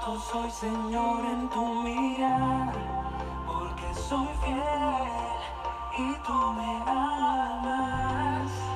Santo soy Señor en tu mirar, porque soy fiel y tú me amas.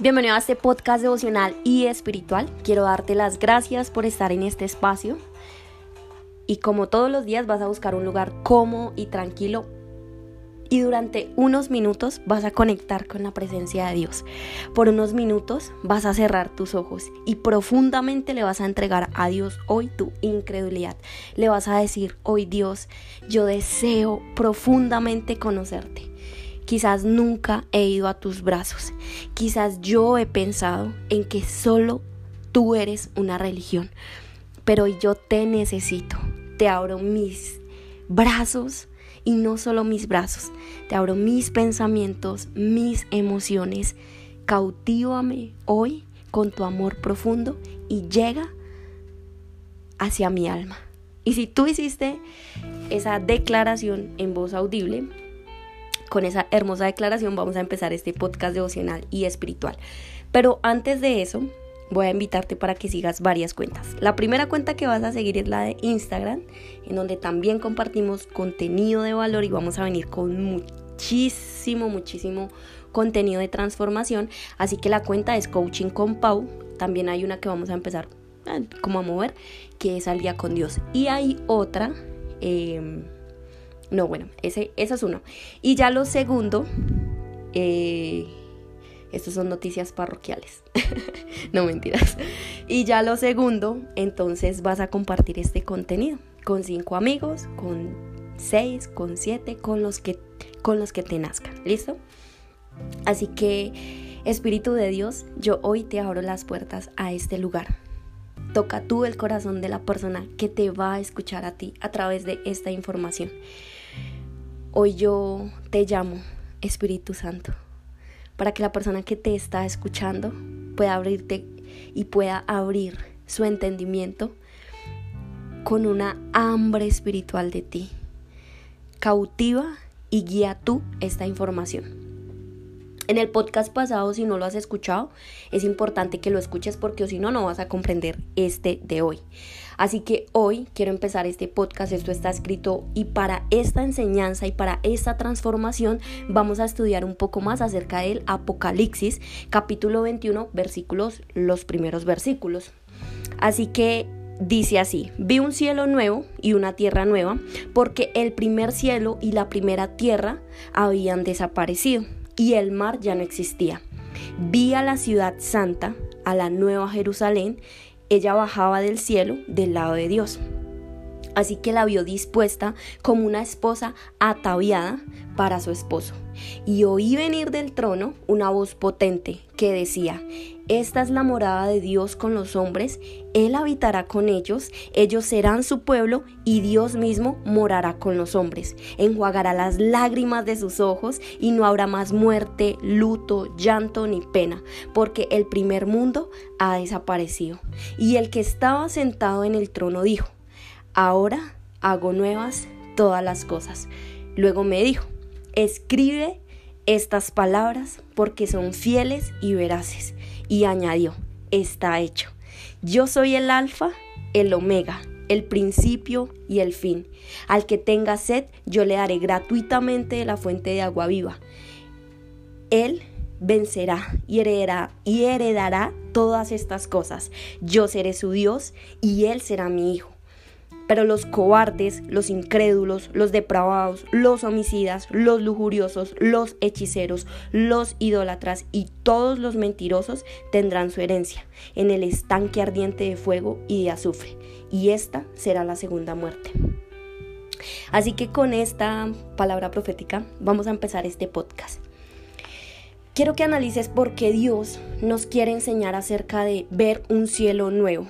Bienvenido a este podcast devocional y espiritual. Quiero darte las gracias por estar en este espacio. Y como todos los días vas a buscar un lugar cómodo y tranquilo. Y durante unos minutos vas a conectar con la presencia de Dios. Por unos minutos vas a cerrar tus ojos y profundamente le vas a entregar a Dios hoy tu incredulidad. Le vas a decir, hoy Dios, yo deseo profundamente conocerte. Quizás nunca he ido a tus brazos. Quizás yo he pensado en que solo tú eres una religión. Pero yo te necesito. Te abro mis brazos y no solo mis brazos. Te abro mis pensamientos, mis emociones. Cautívame hoy con tu amor profundo y llega hacia mi alma. Y si tú hiciste esa declaración en voz audible, con esa hermosa declaración vamos a empezar este podcast devocional y espiritual. Pero antes de eso, voy a invitarte para que sigas varias cuentas. La primera cuenta que vas a seguir es la de Instagram, en donde también compartimos contenido de valor y vamos a venir con muchísimo, muchísimo contenido de transformación. Así que la cuenta es Coaching con Pau. También hay una que vamos a empezar eh, como a mover, que es Al día con Dios. Y hay otra... Eh, no, bueno, esa es uno. Y ya lo segundo, eh, estos son noticias parroquiales. no mentiras. Y ya lo segundo, entonces vas a compartir este contenido con cinco amigos, con seis, con siete, con los que, con los que te nazcan. ¿Listo? Así que, Espíritu de Dios, yo hoy te abro las puertas a este lugar. Toca tú el corazón de la persona que te va a escuchar a ti a través de esta información. Hoy yo te llamo, Espíritu Santo, para que la persona que te está escuchando pueda abrirte y pueda abrir su entendimiento con una hambre espiritual de ti. Cautiva y guía tú esta información. En el podcast pasado, si no lo has escuchado, es importante que lo escuches porque si no, no vas a comprender este de hoy. Así que hoy quiero empezar este podcast, esto está escrito y para esta enseñanza y para esta transformación vamos a estudiar un poco más acerca del Apocalipsis, capítulo 21, versículos, los primeros versículos. Así que Dice así, vi un cielo nuevo y una tierra nueva, porque el primer cielo y la primera tierra habían desaparecido y el mar ya no existía. Vi a la ciudad santa, a la nueva Jerusalén, ella bajaba del cielo del lado de Dios. Así que la vio dispuesta como una esposa ataviada para su esposo. Y oí venir del trono una voz potente que decía, esta es la morada de Dios con los hombres, Él habitará con ellos, ellos serán su pueblo y Dios mismo morará con los hombres. Enjuagará las lágrimas de sus ojos y no habrá más muerte, luto, llanto ni pena, porque el primer mundo ha desaparecido. Y el que estaba sentado en el trono dijo, ahora hago nuevas todas las cosas. Luego me dijo, escribe estas palabras porque son fieles y veraces. Y añadió, está hecho. Yo soy el alfa, el omega, el principio y el fin. Al que tenga sed, yo le daré gratuitamente la fuente de agua viva. Él vencerá y heredará, y heredará todas estas cosas. Yo seré su Dios y él será mi hijo. Pero los cobardes, los incrédulos, los depravados, los homicidas, los lujuriosos, los hechiceros, los idólatras y todos los mentirosos tendrán su herencia en el estanque ardiente de fuego y de azufre. Y esta será la segunda muerte. Así que con esta palabra profética vamos a empezar este podcast. Quiero que analices por qué Dios nos quiere enseñar acerca de ver un cielo nuevo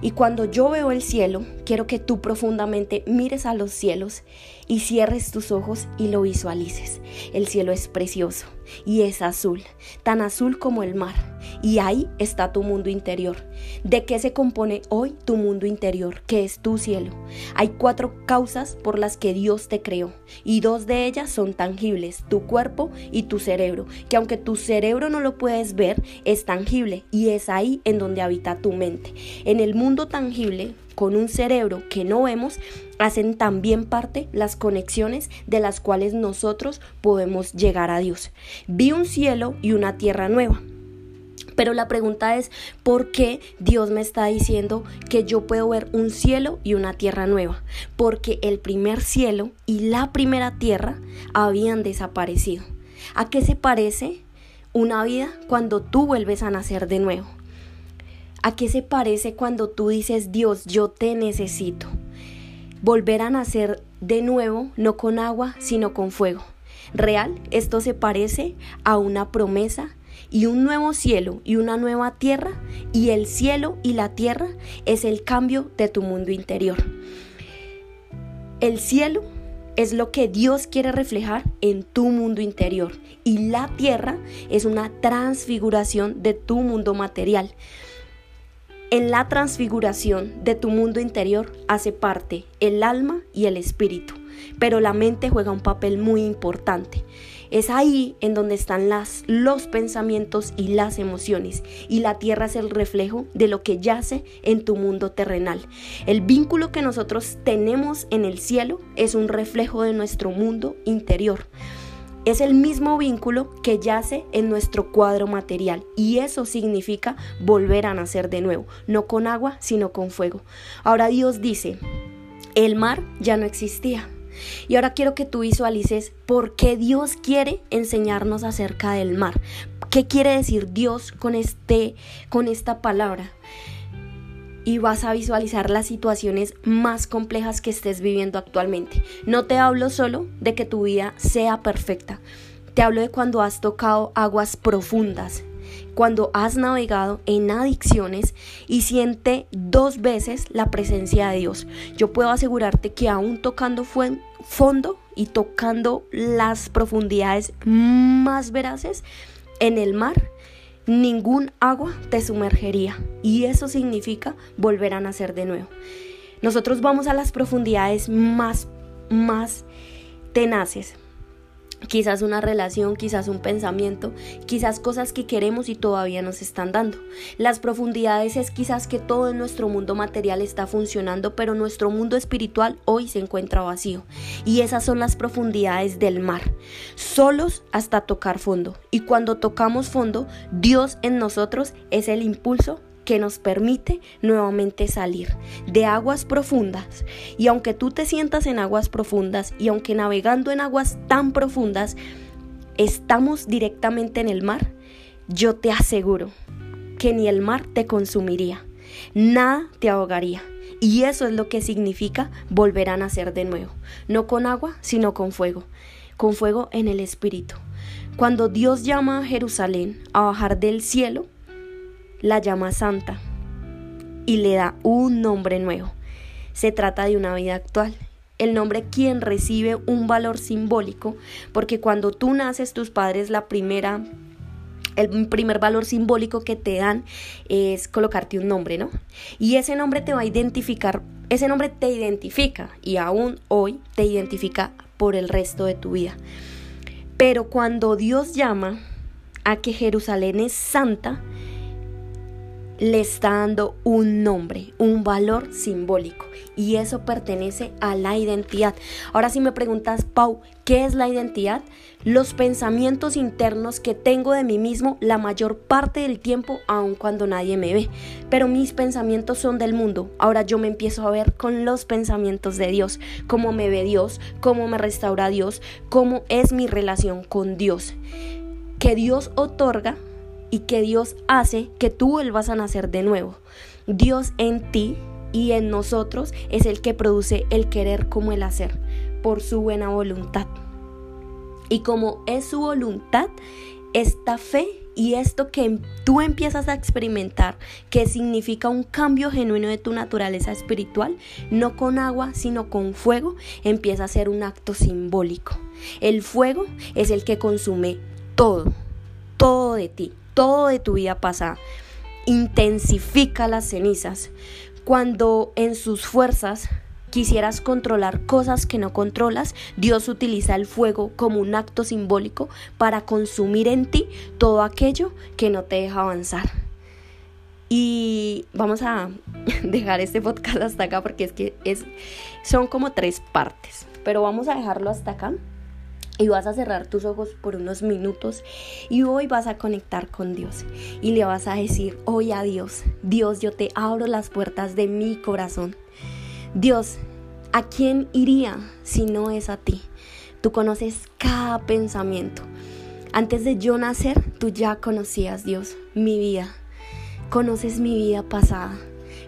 Y cuando yo veo el cielo, quiero que tú profundamente mires a los cielos y cierres tus ojos y lo visualices. El cielo es precioso y es azul, tan azul como el mar. Y ahí está tu mundo interior. ¿De qué se compone hoy tu mundo interior, que es tu cielo? Hay cuatro causas por las que Dios te creó y dos de ellas son tangibles, tu cuerpo y tu cerebro, que aunque tu cerebro no lo puedes ver, es tangible y es ahí en donde habita tu mente. En el mundo tangible, con un cerebro que no vemos, hacen también parte las conexiones de las cuales nosotros podemos llegar a Dios. Vi un cielo y una tierra nueva. Pero la pregunta es, ¿por qué Dios me está diciendo que yo puedo ver un cielo y una tierra nueva? Porque el primer cielo y la primera tierra habían desaparecido. ¿A qué se parece una vida cuando tú vuelves a nacer de nuevo? ¿A qué se parece cuando tú dices, Dios, yo te necesito? Volver a nacer de nuevo, no con agua, sino con fuego. Real, esto se parece a una promesa y un nuevo cielo y una nueva tierra, y el cielo y la tierra es el cambio de tu mundo interior. El cielo es lo que Dios quiere reflejar en tu mundo interior y la tierra es una transfiguración de tu mundo material. En la transfiguración de tu mundo interior hace parte el alma y el espíritu, pero la mente juega un papel muy importante. Es ahí en donde están las, los pensamientos y las emociones, y la tierra es el reflejo de lo que yace en tu mundo terrenal. El vínculo que nosotros tenemos en el cielo es un reflejo de nuestro mundo interior. Es el mismo vínculo que yace en nuestro cuadro material y eso significa volver a nacer de nuevo, no con agua, sino con fuego. Ahora Dios dice, el mar ya no existía, y ahora quiero que tú visualices por qué Dios quiere enseñarnos acerca del mar. ¿Qué quiere decir Dios con este con esta palabra? y vas a visualizar las situaciones más complejas que estés viviendo actualmente. No te hablo solo de que tu vida sea perfecta. Te hablo de cuando has tocado aguas profundas, cuando has navegado en adicciones y siente dos veces la presencia de Dios. Yo puedo asegurarte que aún tocando fondo y tocando las profundidades más veraces en el mar, ningún agua te sumergería y eso significa volver a nacer de nuevo. Nosotros vamos a las profundidades más, más tenaces, quizás una relación, quizás un pensamiento, quizás cosas que queremos y todavía nos están dando. Las profundidades es quizás que todo en nuestro mundo material está funcionando, pero nuestro mundo espiritual hoy se encuentra vacío. Y esas son las profundidades del mar, solos hasta tocar fondo. Y cuando tocamos fondo, Dios en nosotros es el impulso que nos permite nuevamente salir de aguas profundas. Y aunque tú te sientas en aguas profundas y aunque navegando en aguas tan profundas estamos directamente en el mar, yo te aseguro que ni el mar te consumiría, nada te ahogaría. Y eso es lo que significa volver a nacer de nuevo, no con agua, sino con fuego, con fuego en el espíritu. Cuando Dios llama a Jerusalén a bajar del cielo, la llama santa y le da un nombre nuevo. Se trata de una vida actual. El nombre quien recibe un valor simbólico, porque cuando tú naces tus padres la primera el primer valor simbólico que te dan es colocarte un nombre, ¿no? Y ese nombre te va a identificar, ese nombre te identifica y aún hoy te identifica por el resto de tu vida. Pero cuando Dios llama a que Jerusalén es santa, le está dando un nombre, un valor simbólico y eso pertenece a la identidad. Ahora si me preguntas, Pau, ¿qué es la identidad? Los pensamientos internos que tengo de mí mismo la mayor parte del tiempo, aun cuando nadie me ve. Pero mis pensamientos son del mundo. Ahora yo me empiezo a ver con los pensamientos de Dios, cómo me ve Dios, cómo me restaura Dios, cómo es mi relación con Dios. Que Dios otorga y que Dios hace que tú vuelvas a nacer de nuevo. Dios en ti y en nosotros es el que produce el querer como el hacer por su buena voluntad. Y como es su voluntad, esta fe Y esto que tú empiezas a experimentar, que significa un cambio genuino de tu naturaleza espiritual, no con agua, sino con fuego, empieza a ser un acto simbólico. El fuego es el que consume todo, todo de ti, todo de tu vida pasada. Intensifica las cenizas. Cuando en sus fuerzas quisieras controlar cosas que no controlas, Dios utiliza el fuego como un acto simbólico para consumir en ti todo aquello que no te deja avanzar. Y vamos a dejar este podcast hasta acá porque es que es, son como tres partes, pero vamos a dejarlo hasta acá. Y vas a cerrar tus ojos por unos minutos y hoy vas a conectar con Dios y le vas a decir hoy a Dios, Dios yo te abro las puertas de mi corazón. Dios, ¿a quién iría si no es a ti? Tú conoces cada pensamiento. Antes de yo nacer, tú ya conocías, Dios, mi vida. Conoces mi vida pasada.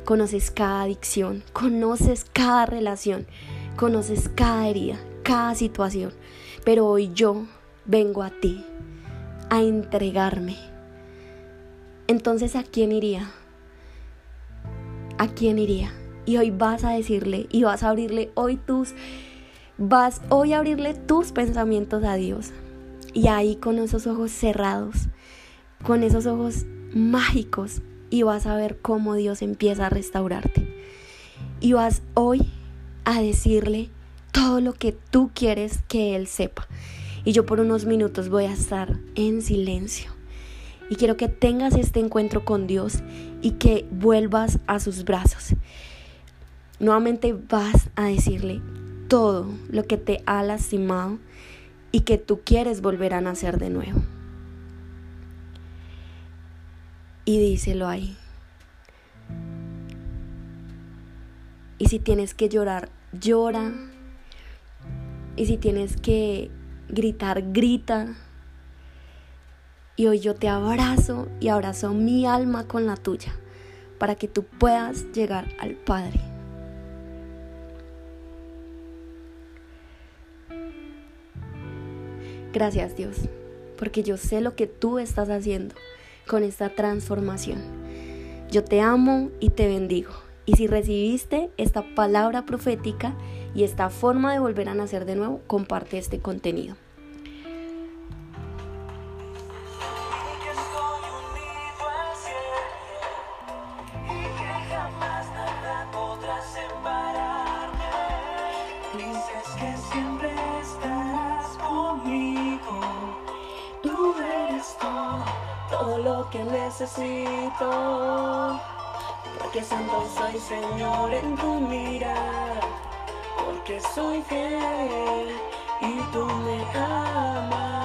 Conoces cada adicción. Conoces cada relación. Conoces cada herida, cada situación. Pero hoy yo vengo a ti a entregarme. Entonces, ¿a quién iría? ¿A quién iría? Y hoy vas a decirle y vas a abrirle hoy tus vas hoy a abrirle tus pensamientos a Dios. Y ahí con esos ojos cerrados, con esos ojos mágicos y vas a ver cómo Dios empieza a restaurarte. Y vas hoy a decirle todo lo que tú quieres que Él sepa. Y yo por unos minutos voy a estar en silencio. Y quiero que tengas este encuentro con Dios y que vuelvas a sus brazos. Nuevamente vas a decirle todo lo que te ha lastimado y que tú quieres volver a nacer de nuevo. Y díselo ahí. Y si tienes que llorar, llora. Y si tienes que gritar, grita. Y hoy yo te abrazo y abrazo mi alma con la tuya para que tú puedas llegar al Padre. Gracias Dios, porque yo sé lo que tú estás haciendo con esta transformación. Yo te amo y te bendigo. Y si recibiste esta palabra profética y esta forma de volver a nacer de nuevo, comparte este contenido. Todo lo que necesito. Porque santo soy Señor en tu mirar. Porque soy fiel y tú me amas.